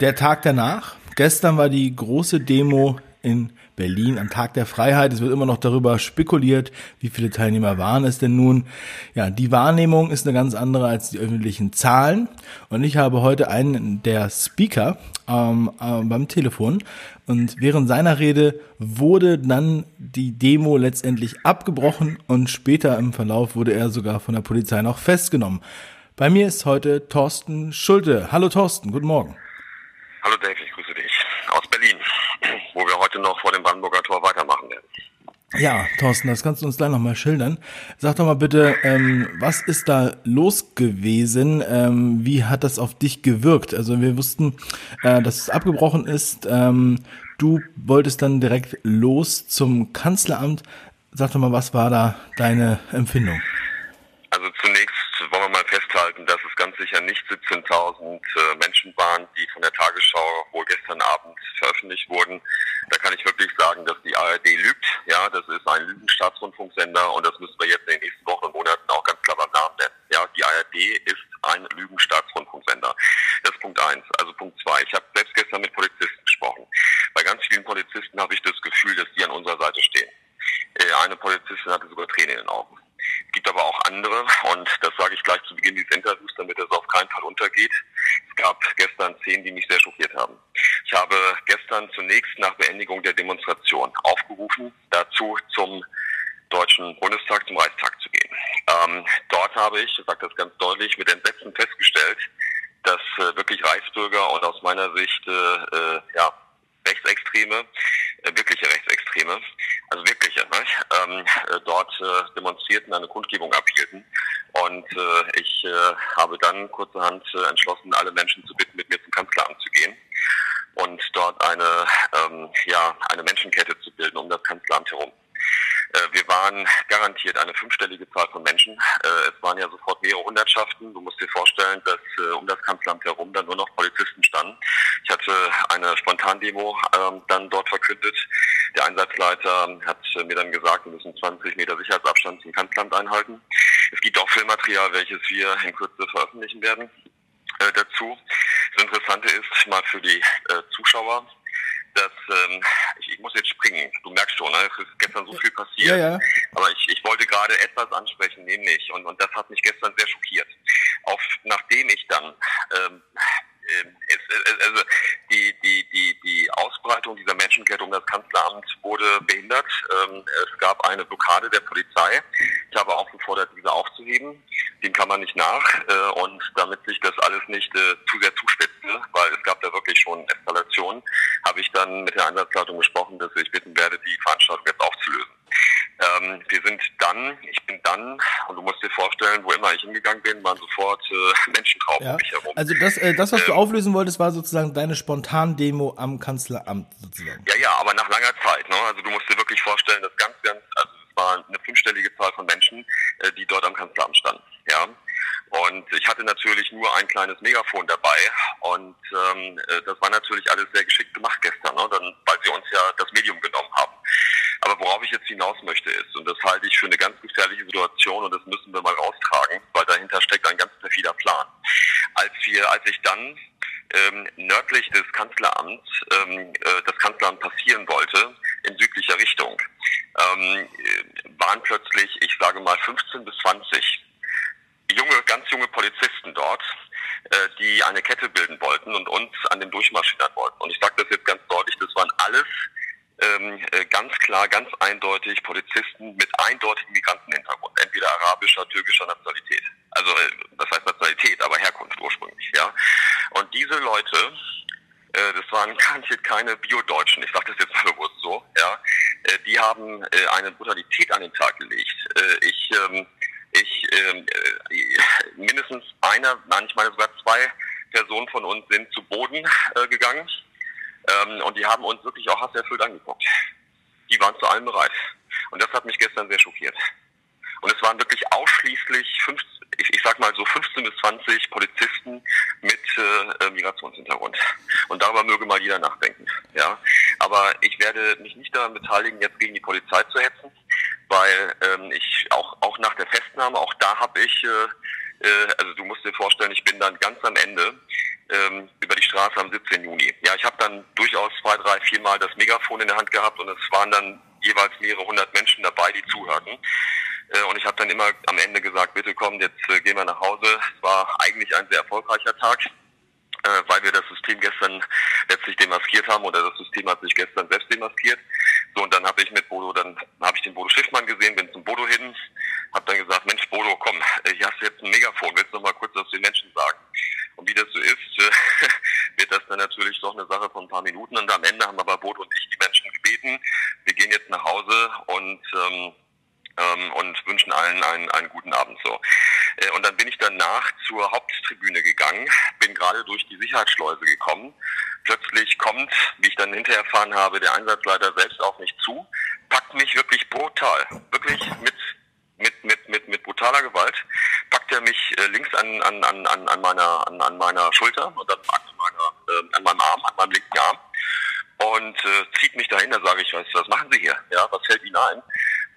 Der Tag danach, gestern war die große Demo in Berlin am Tag der Freiheit. Es wird immer noch darüber spekuliert, wie viele Teilnehmer waren es denn nun. Ja, die Wahrnehmung ist eine ganz andere als die öffentlichen Zahlen. Und ich habe heute einen der Speaker ähm, äh, beim Telefon. Und während seiner Rede wurde dann die Demo letztendlich abgebrochen und später im Verlauf wurde er sogar von der Polizei noch festgenommen. Bei mir ist heute Thorsten Schulte. Hallo Thorsten, guten Morgen. Hallo Dave, ich grüße dich aus Berlin wo wir heute noch vor dem Brandenburger Tor weitermachen werden. Ja, Thorsten, das kannst du uns gleich nochmal schildern. Sag doch mal bitte, ähm, was ist da los gewesen? Ähm, wie hat das auf dich gewirkt? Also wir wussten, äh, dass es abgebrochen ist. Ähm, du wolltest dann direkt los zum Kanzleramt. Sag doch mal, was war da deine Empfindung? Also zunächst wollen wir mal festhalten, dass es ganz sicher nicht 17.000 äh, Menschen waren, die von der Tagesschau wohl gestern Abend veröffentlicht wurden. Da kann ich wirklich sagen, dass die ARD lügt. Ja, das ist ein Lügenstaatsrundfunksender und das müssen wir jetzt in den nächsten Wochen und Monaten auch ganz klar beim Namen nennen. Ja, die ARD ist ein Lügenstaatsrundfunksender. Das ist Punkt eins. Also Punkt zwei. Ich habe selbst gestern mit Polizisten gesprochen. Bei ganz vielen Polizisten habe ich das Gefühl, dass die an unserer Seite stehen. Äh, eine Polizistin hatte sogar Tränen in den Augen. Es gibt aber auch andere und das sage ich gleich zu Beginn dieses Interviews, damit es auf keinen Fall untergeht. Es gab gestern Szenen, die mich sehr schockiert haben. Ich habe gestern zunächst nach Beendigung der Demonstration aufgerufen, dazu zum Deutschen Bundestag, zum Reichstag zu gehen. Ähm, dort habe ich, ich sage das ganz deutlich, mit Entsetzen festgestellt, dass äh, wirklich Reichsbürger und aus meiner Sicht äh, äh ja, Rechtsextreme, äh, wirkliche Rechtsextreme, also wirkliche, ne, ähm, äh, dort äh, demonstrierten, eine Kundgebung abhielten. Und äh, ich äh, habe dann kurzerhand äh, entschlossen, alle Menschen zu bitten, mit mir zum Kanzleramt zu gehen und dort eine, ähm, ja, eine Menschenkette zu bilden um das Kanzleramt herum. Äh, wir waren garantiert eine fünfstellige Zahl von Menschen. Äh, es waren ja sofort mehrere Hundertschaften. Du musst dir vorstellen, dass äh, um das Kanzleramt herum dann nur noch Polizisten standen. Ich hatte eine Spontandemo ähm, dann dort verkündet. Der Einsatzleiter hat mir dann gesagt, wir müssen 20 Meter Sicherheitsabstand zum Kanzleramt einhalten. Es gibt auch Filmmaterial, welches wir in Kürze veröffentlichen werden dazu. Das Interessante ist mal für die Zuschauer, dass ähm, ich, ich muss jetzt springen. Du merkst schon, ne? es ist gestern so viel passiert. Ja, ja. Aber ich, ich wollte gerade etwas ansprechen, nämlich, und, und das hat mich gestern sehr schockiert. Auf, nachdem ich dann ähm, also die, die, die, die Ausbreitung dieser Menschenkette um das Kanzleramt wurde behindert. Ähm, es gab eine Blockade der Polizei. Ich habe auch gefordert, diese aufzuheben. Dem kann man nicht nach. Äh, und damit sich das alles nicht äh, zu sehr zuspitzte, weil es gab da wirklich schon Eskalationen, habe ich dann mit der Einsatzleitung gesprochen, dass ich bitten werde, die Veranstaltung jetzt aufzulösen. Ähm, wir sind dann, ich bin dann, und du musst dir vorstellen, wo immer ich hingegangen bin, waren sofort äh, Menschentrauben ja. um mich herum. Also das, äh, das was ähm, du auflösen wolltest, war sozusagen deine Spontandemo am Kanzleramt sozusagen. Ja, ja, aber nach langer Zeit. Ne? Also du musst dir wirklich vorstellen, dass ganz, ganz, also es war eine fünfstellige Zahl von Menschen, äh, die dort am Kanzleramt standen. Ja. Und ich hatte natürlich nur ein kleines Megafon dabei und ähm, äh, das war natürlich alles sehr geschickt gemacht gestern, ne? dann, weil sie uns ja das Medium genommen haben. Aber worauf ich jetzt hinaus möchte ist, und das halte ich für eine ganz gefährliche Situation und das müssen wir mal raustragen, weil dahinter steckt ein ganz perfider Plan. Als wir, als ich dann ähm, nördlich des Kanzleramts ähm, äh, das Kanzleramt passieren wollte, in südlicher Richtung, ähm, waren plötzlich, ich sage mal, 15 bis 20 junge, ganz junge Polizisten dort, äh, die eine Kette bilden wollten und uns an den durchmarschieren wollten. Und ich sage das jetzt ganz deutlich, das waren alles ähm, äh, ganz klar, ganz eindeutig Polizisten mit eindeutigem Migrantenhintergrund, entweder arabischer, türkischer Nationalität. Also äh, das heißt Nationalität, aber Herkunft ursprünglich, ja. Und diese Leute, äh, das waren garantiert keine Bio-Deutschen, ich sage das jetzt mal bewusst so, ja, äh, die haben äh, eine Brutalität an den Tag gelegt. Äh, ich, ähm, ich, ähm, äh, mindestens einer, manchmal sogar zwei Personen von uns sind zu Boden äh, gegangen ähm, und die haben uns wirklich auch hasserfüllt angeguckt. Die waren zu allem bereit. Und das hat mich gestern sehr schockiert. Und es waren wirklich ausschließlich, 15, ich, ich sag mal so 15 bis 20 Polizisten mit äh, Migrationshintergrund. Und darüber möge mal jeder nachdenken. Ja, aber ich werde mich nicht daran beteiligen, jetzt gegen die Polizei zu hetzen, weil ähm, ich auch auch nach der Festnahme, auch da habe ich, äh, äh, also du musst dir vorstellen, ich bin dann ganz am Ende ähm, über die Straße am 17. Juni. Ja, ich habe dann durchaus zwei, drei, viermal das Megafon in der Hand gehabt und es waren dann jeweils mehrere hundert Menschen dabei, die zuhörten. Äh, und ich habe dann immer am Ende gesagt, bitte komm, jetzt äh, gehen wir nach Hause. Es war eigentlich ein sehr erfolgreicher Tag, äh, weil wir das System gestern letztlich demaskiert haben oder das System hat sich gestern selbst demaskiert. So, und dann habe ich mit Bodo, dann habe ich den Bodo Schiffmann gesehen, bin zum Bodo hin, habe dann gesagt, Mensch Bodo, komm, hier hast du jetzt ein Megafon, willst du noch mal kurz was den Menschen sagen? Und wie das so ist, wird das dann natürlich doch eine Sache von ein paar Minuten. Und am Ende haben aber Bodo und ich die Menschen gebeten, wir gehen jetzt nach Hause und ähm, ähm, und wünschen allen einen, einen guten Abend so. Äh, und dann bin ich danach zur Haupttribüne gegangen, bin gerade durch die Sicherheitsschleuse gekommen. Plötzlich kommt, wie ich dann hinterher erfahren habe, der Einsatzleiter selbst auf mich zu, packt mich wirklich brutal, wirklich mit mit mit mit mit brutaler Gewalt packt er mich äh, links an an an an meiner an, an meiner Schulter und dann an meiner äh, an meinem Arm an meinem linken Arm und äh, zieht mich dahin. Da sage ich, was, was machen Sie hier? Ja, was fällt Ihnen ein?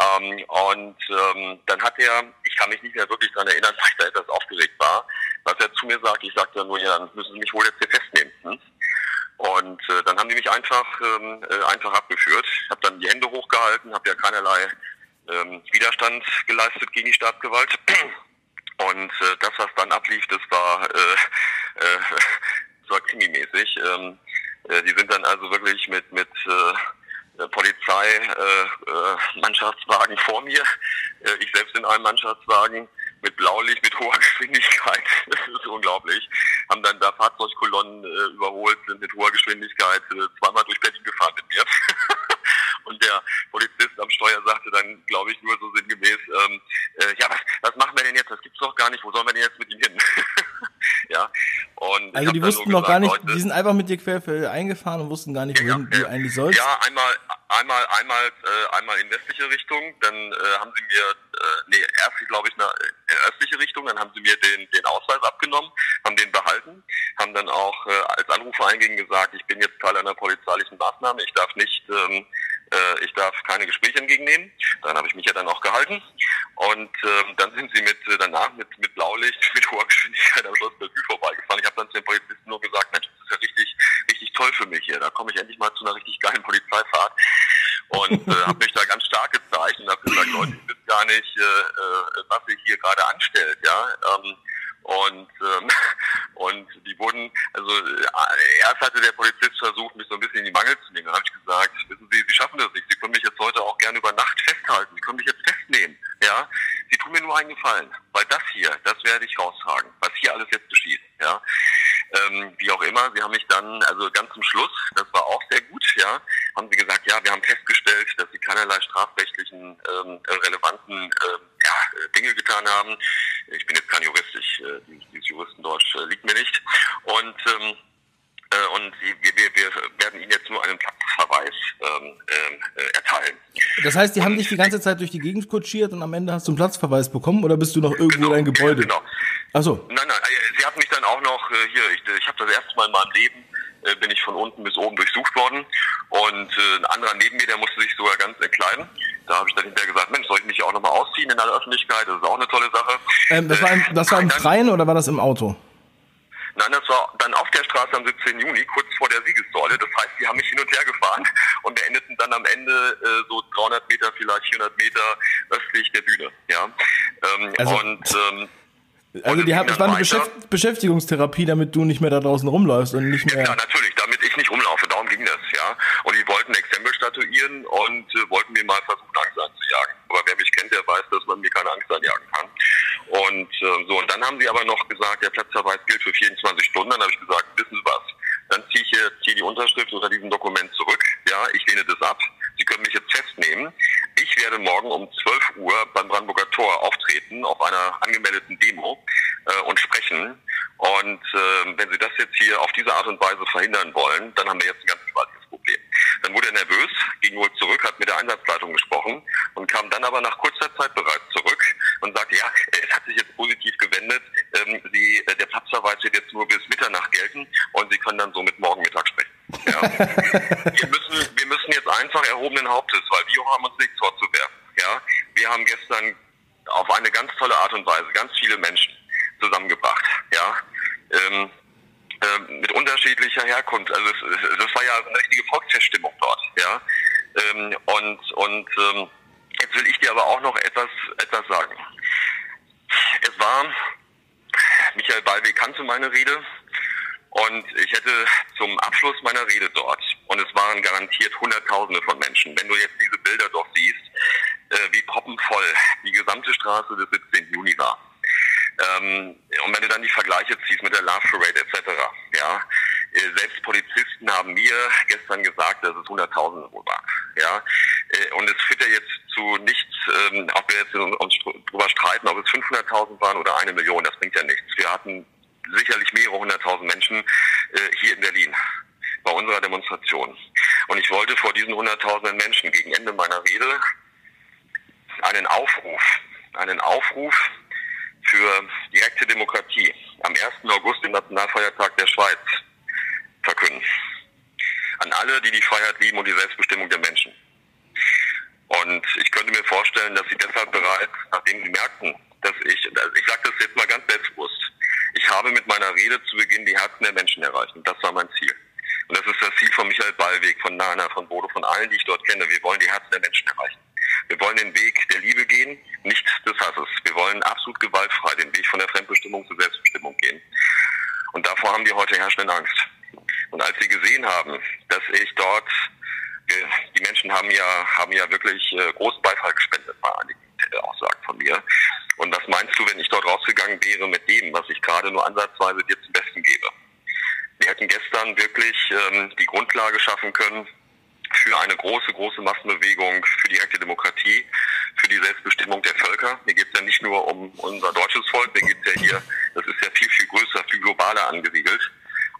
Ähm, und ähm, dann hat er, ich kann mich nicht mehr wirklich daran erinnern, weil ich da etwas aufgeregt war, was er zu mir sagt, ich sagte nur, ja, dann müssen Sie mich wohl jetzt hier festnehmen. Hm? Und äh, dann haben die mich einfach ähm, äh, einfach abgeführt. Ich habe dann die Hände hochgehalten, habe ja keinerlei ähm, Widerstand geleistet gegen die Staatsgewalt. Und äh, das, was dann ablief, das war, äh, äh, das war krimimäßig. Ähm, äh, die sind dann also wirklich mit mit äh, Polizei, äh, äh, Mannschaftswagen vor mir, äh, ich selbst in einem Mannschaftswagen mit Blaulicht, mit hoher Geschwindigkeit, das ist unglaublich, haben dann da Fahrzeugkolonnen äh, überholt, sind mit hoher Geschwindigkeit äh, zweimal durch Berlin gefahren mit mir. Und der Polizist am Steuer sagte dann, glaube ich, nur so sinngemäß, ähm, äh, ja, was, was machen wir denn jetzt? Das gibt's doch gar nicht. Wo sollen wir denn jetzt mit ihm hin? ja. Und also die wussten noch gar nicht, Leute, die sind einfach mit dir quer eingefahren und wussten gar nicht, wohin ja, du eigentlich sollst. Ja, einmal, einmal, einmal, äh, einmal in westliche Richtung, dann äh, haben sie mir, äh, nee, erst glaube ich in östliche Richtung, dann haben sie mir den, den Ausweis abgenommen, haben den behalten, haben dann auch äh, als Anrufer einging gesagt, ich bin jetzt Teil einer polizeilichen Maßnahme, ich darf nicht ähm, äh, ich darf keine Gespräche entgegennehmen. Dann habe ich mich ja dann auch gehalten. Und ähm, dann sind sie mit äh, danach mit, mit Blaulicht, mit hoher Geschwindigkeit am Schloss Bellevue vorbeigefahren. Ich habe dann zu den Polizisten nur gesagt, Mensch, das ist ja richtig, richtig toll für mich hier. Da komme ich endlich mal zu einer richtig geilen Polizeifahrt. Und äh, habe mich da ganz stark gezeigt und habe gesagt, Leute, ihr wisst gar nicht, äh, äh, was ihr hier gerade anstellt. Ja. Ähm, und ähm, und die wurden, also äh, erst hatte der Polizist versucht, mich so ein bisschen in die Mangel zu nehmen. Dann habe ich gesagt, Sie, Sie schaffen das nicht. Sie können mich jetzt heute auch gerne über Nacht festhalten. Sie können mich jetzt festnehmen. Ja, Sie tun mir nur einen Gefallen, weil das hier, das werde ich raustragen, was hier alles jetzt geschieht. Ja, ähm, wie auch immer. Sie haben mich dann, also ganz zum Schluss, das war auch sehr gut. Ja, haben Sie gesagt, ja, wir haben festgestellt, dass Sie keinerlei strafrechtlichen ähm, relevanten ähm, ja, Dinge getan haben. Ich bin jetzt kein Jurist, ich, äh, dieses Juristendeutsch äh, liegt mir nicht. Und ähm, äh, und wir, wir, werden Ihnen jetzt nur einen Platzverweis ähm, äh, erteilen. Das heißt, die haben dich die ganze Zeit durch die Gegend kutschiert und am Ende hast du einen Platzverweis bekommen oder bist du noch irgendwo genau, in dein Gebäude? Genau. Ach so. Nein, nein, äh, sie hat mich dann auch noch äh, hier, ich, ich habe das erste Mal in meinem Leben äh, bin ich von unten bis oben durchsucht worden und äh, ein anderer neben mir, der musste sich sogar ganz entkleiden. Da habe ich dann hinterher gesagt, Mensch, soll ich mich auch nochmal ausziehen in aller Öffentlichkeit? Das ist auch eine tolle Sache. Ähm, das war im, das war im Freien oder war das im Auto? Nein, das war dann auf der Straße am 17. Juni, kurz vor der Siegessäule. Das heißt, die haben mich hin und her gefahren und beendeten dann am Ende äh, so 300 Meter, vielleicht 400 Meter östlich der Bühne. Ja. Ähm, also, und ähm, also die haben, das war eine Beschäft Beschäftigungstherapie, damit du nicht mehr da draußen rumläufst und nicht mehr. Ja, natürlich, damit ich nicht rumlaufe, darum ging das, ja. Und die wollten Exempel statuieren und äh, wollten mir mal versuchen, Angst anzujagen. Aber wer mich kennt, der weiß, dass man mir keine Angst anjagen kann. Und äh, so, und dann haben sie aber noch gesagt, der Platzverweis gilt für 24 Stunden. Dann habe ich gesagt, wissen Sie was? Dann ziehe ich jetzt hier die Unterschrift unter diesem Dokument zurück. Ja, ich lehne das ab. Sie können mich jetzt festnehmen. Ich werde morgen um 12 Uhr beim Brandenburger Tor auftreten auf einer angemeldeten Demo äh, und sprechen. Und äh, wenn Sie das jetzt hier auf diese Art und Weise verhindern wollen, dann haben wir jetzt ein ganz gewaltiges Problem. Dann wurde er nervös, ging wohl zurück, hat mit der Einsatzleitung gesprochen und kam dann aber nach kurzer Zeit bereits zurück und sagte, ja, Wir, müssen, wir müssen jetzt einfach erhobenen Hauptes, weil wir haben uns nichts vorzuwerfen. Ja. Wir haben gestern auf eine ganz tolle Art und Weise ganz viele Menschen zusammengebracht. Ja. Ähm, ähm, mit unterschiedlicher Herkunft. Also es, das war ja eine richtige Volksverstimmung dort, ja. Ähm, und und ähm, jetzt will ich dir aber auch noch etwas etwas sagen. Es war Michael Ballweg kannte meine Rede und ich hätte zum Abschluss meiner Rede dort, und es waren garantiert Hunderttausende von Menschen, wenn du jetzt diese Bilder dort siehst, äh, wie poppenvoll die gesamte Straße des 17. Juni war. Ähm, und wenn du dann die Vergleiche ziehst mit der Love Parade etc., ja, äh, selbst Polizisten haben mir gestern gesagt, dass es Hunderttausende wohl waren. Ja, äh, und es führt ja jetzt zu nichts, ähm, ob wir jetzt uns darüber streiten, ob es 500.000 waren oder eine Million, das bringt ja nichts. Wir hatten sicherlich mehrere hunderttausend Menschen äh, hier in Berlin bei unserer Demonstration. Und ich wollte vor diesen hunderttausenden Menschen gegen Ende meiner Rede einen Aufruf, einen Aufruf für direkte Demokratie am 1. August, dem Nationalfeiertag der Schweiz, verkünden. An alle, die die Freiheit lieben und die Selbstbestimmung der Menschen. Und ich könnte mir vorstellen, dass sie deshalb bereits, nachdem sie merkten, dass ich, also ich sage das jetzt mal ganz selbstbewusst, ich habe mit meiner Rede zu Beginn die Herzen der Menschen erreicht. Und das war mein Ziel. Und das ist das Ziel von Michael Ballweg, von Nana, von Bodo, von allen, die ich dort kenne. Wir wollen die Herzen der Menschen erreichen. Wir wollen den Weg der Liebe gehen, nicht des Hasses. Wir wollen absolut gewaltfrei den Weg von der Fremdbestimmung zur Selbstbestimmung gehen. Und davor haben die heute herrschenden Angst. Und als sie gesehen haben, dass ich dort, äh, die Menschen haben ja, haben ja wirklich äh, großen Beifall gespendet bei einigen Aussagen von mir. Und was meinst du, wenn ich dort rausgegangen wäre mit dem, was ich gerade nur ansatzweise dir zum Besten gebe? Wir hätten gestern wirklich ähm, die Grundlage schaffen können, für eine große, große Massenbewegung für direkte Demokratie, für die Selbstbestimmung der Völker. Mir geht es ja nicht nur um unser deutsches Volk, mir geht es ja hier, das ist ja viel, viel größer, viel globaler angesiedelt.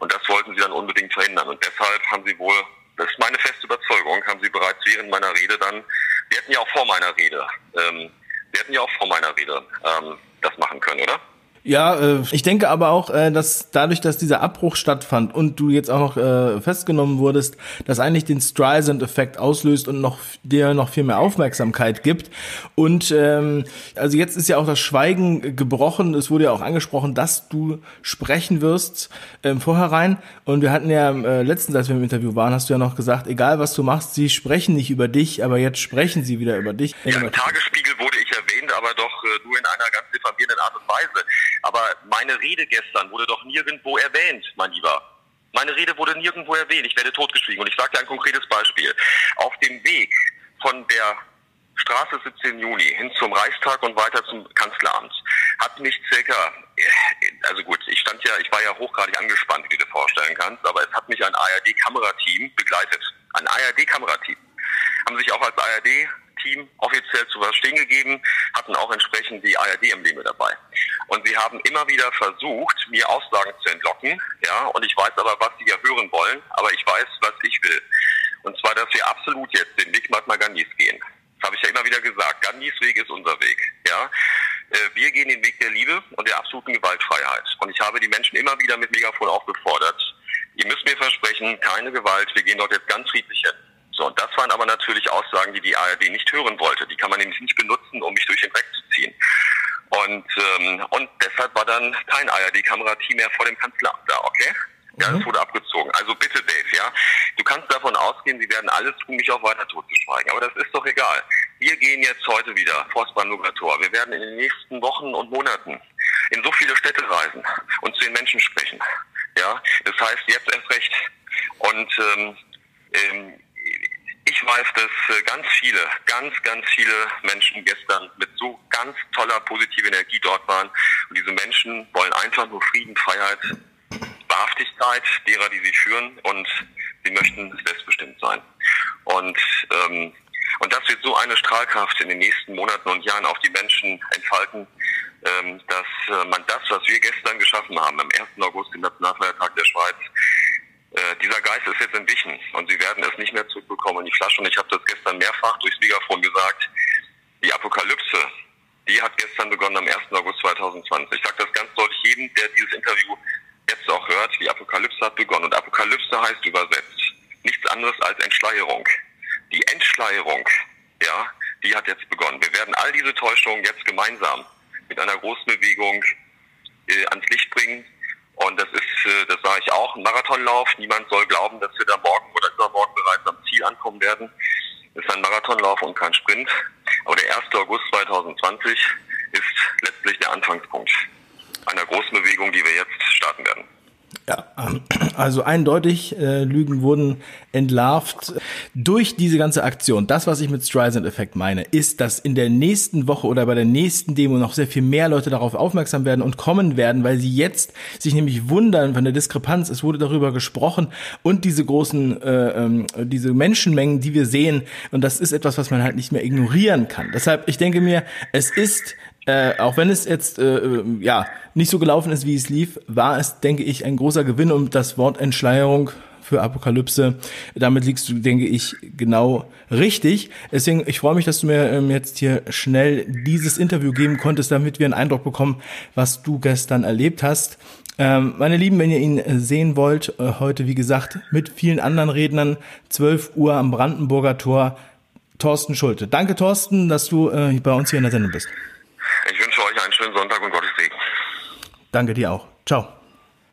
Und das wollten sie dann unbedingt verhindern. Und deshalb haben sie wohl, das ist meine feste Überzeugung, haben sie bereits während meiner Rede dann, wir hätten ja auch vor meiner Rede, ähm, wir hätten ja auch vor meiner Rede ähm, das machen können, oder? Ja, äh, ich denke aber auch, äh, dass dadurch, dass dieser Abbruch stattfand und du jetzt auch noch äh, festgenommen wurdest, das eigentlich den Streisand-Effekt auslöst und noch dir noch viel mehr Aufmerksamkeit gibt. Und ähm, also jetzt ist ja auch das Schweigen gebrochen. Es wurde ja auch angesprochen, dass du sprechen wirst ähm, vorherein. Und wir hatten ja äh, letztens, als wir im Interview waren, hast du ja noch gesagt, egal was du machst, sie sprechen nicht über dich, aber jetzt sprechen sie wieder über dich. Ja, Im Tagesspiegel wurde ich erwähnt, aber doch äh, nur in einer ganz diffamierenden Art und Weise. Aber meine Rede gestern wurde doch nirgendwo erwähnt, mein Lieber. Meine Rede wurde nirgendwo erwähnt. Ich werde totgeschwiegen. Und ich sage dir ein konkretes Beispiel. Auf dem Weg von der Straße 17 Juni hin zum Reichstag und weiter zum Kanzleramt hat mich circa, also gut, ich stand ja, ich war ja hochgradig angespannt, wie du dir vorstellen kannst, aber es hat mich ein ARD-Kamerateam begleitet. Ein ARD-Kamerateam. Haben sich auch als ARD Team offiziell zu verstehen gegeben, hatten auch entsprechend die ARD-Embleme dabei. Und sie haben immer wieder versucht, mir Aussagen zu entlocken, ja, und ich weiß aber, was sie ja hören wollen, aber ich weiß, was ich will. Und zwar, dass wir absolut jetzt den Weg Mahatma Gandhis gehen. Das habe ich ja immer wieder gesagt. Gandhis Weg ist unser Weg, ja. Äh, wir gehen den Weg der Liebe und der absoluten Gewaltfreiheit. Und ich habe die Menschen immer wieder mit Megafon aufgefordert, ihr müsst mir versprechen, keine Gewalt, wir gehen dort jetzt ganz friedlich hin. So, und das waren aber natürlich Aussagen, die die ARD nicht hören wollte. Die kann man nämlich nicht benutzen, um mich durch den Dreck zu ziehen. Und, ähm, und deshalb war dann kein ARD-Kamerateam mehr vor dem Kanzleramt da, okay? Ja, das mhm. wurde abgezogen. Also bitte, Dave, ja. Du kannst davon ausgehen, sie werden alles tun, mich auch weiter totzuschweigen. Aber das ist doch egal. Wir gehen jetzt heute wieder vor das Brandenburger Tor. Wir werden in den nächsten Wochen und Monaten in so viele Städte reisen und zu den Menschen sprechen. Ja, das heißt jetzt erst recht. Und ähm, ähm, ich weiß, dass äh, ganz viele, ganz, ganz viele Menschen gestern mit so ganz toller positiver Energie dort waren. Und diese Menschen wollen einfach nur Frieden, Freiheit, Wahrhaftigkeit derer, die sie führen und sie möchten selbstbestimmt sein. Und, ähm, und das wird so eine Strahlkraft in den nächsten Monaten und Jahren auf die Menschen entfalten, ähm, dass äh, man das, was wir gestern geschaffen haben, am 1. August, dem Nationalfeiertag der Schweiz, äh, dieser Geist ist jetzt entwichen und sie werden es nicht mehr zurückbekommen in die Flasche. Und ich habe das gestern mehrfach durchs Megafon gesagt. Die Apokalypse, die hat gestern begonnen am 1. August 2020. Ich sage das ganz deutlich jedem, der dieses Interview jetzt auch hört. Die Apokalypse hat begonnen. Und Apokalypse heißt übersetzt nichts anderes als Entschleierung. Die Entschleierung, ja, die hat jetzt begonnen. Wir werden all diese Täuschungen jetzt gemeinsam mit einer großen Bewegung äh, ans Licht bringen Und das ist, äh, das sage ich auch, ein Marathonlauf. Niemand soll glauben, dass wir da morgen oder übermorgen bereits am Ziel ankommen werden. Es ist ein Marathonlauf und kein Sprint. Aber der 1. August 2020 ist letztlich der Anfangspunkt einer großen Bewegung, die wir jetzt starten werden. Ja, also eindeutig, äh, Lügen wurden entlarvt durch diese ganze Aktion. Das, was ich mit Streisand-Effekt meine, ist, dass in der nächsten Woche oder bei der nächsten Demo noch sehr viel mehr Leute darauf aufmerksam werden und kommen werden, weil sie jetzt sich nämlich wundern von der Diskrepanz. Es wurde darüber gesprochen und diese großen, äh, äh, diese Menschenmengen, die wir sehen. Und das ist etwas, was man halt nicht mehr ignorieren kann. Deshalb, ich denke mir, es ist äh, auch wenn es jetzt äh, äh, ja nicht so gelaufen ist, wie es lief, war es, denke ich, ein großer Gewinn und das Wort Entschleierung für Apokalypse. Damit liegst du, denke ich, genau richtig. Deswegen, ich freue mich, dass du mir ähm, jetzt hier schnell dieses Interview geben konntest, damit wir einen Eindruck bekommen, was du gestern erlebt hast. Ähm, meine Lieben, wenn ihr ihn sehen wollt, äh, heute, wie gesagt, mit vielen anderen Rednern, 12 Uhr am Brandenburger Tor, Thorsten Schulte. Danke, Thorsten, dass du äh, bei uns hier in der Sendung bist. Ich wünsche euch einen schönen Sonntag und Gottes Segen. Danke dir auch. Ciao.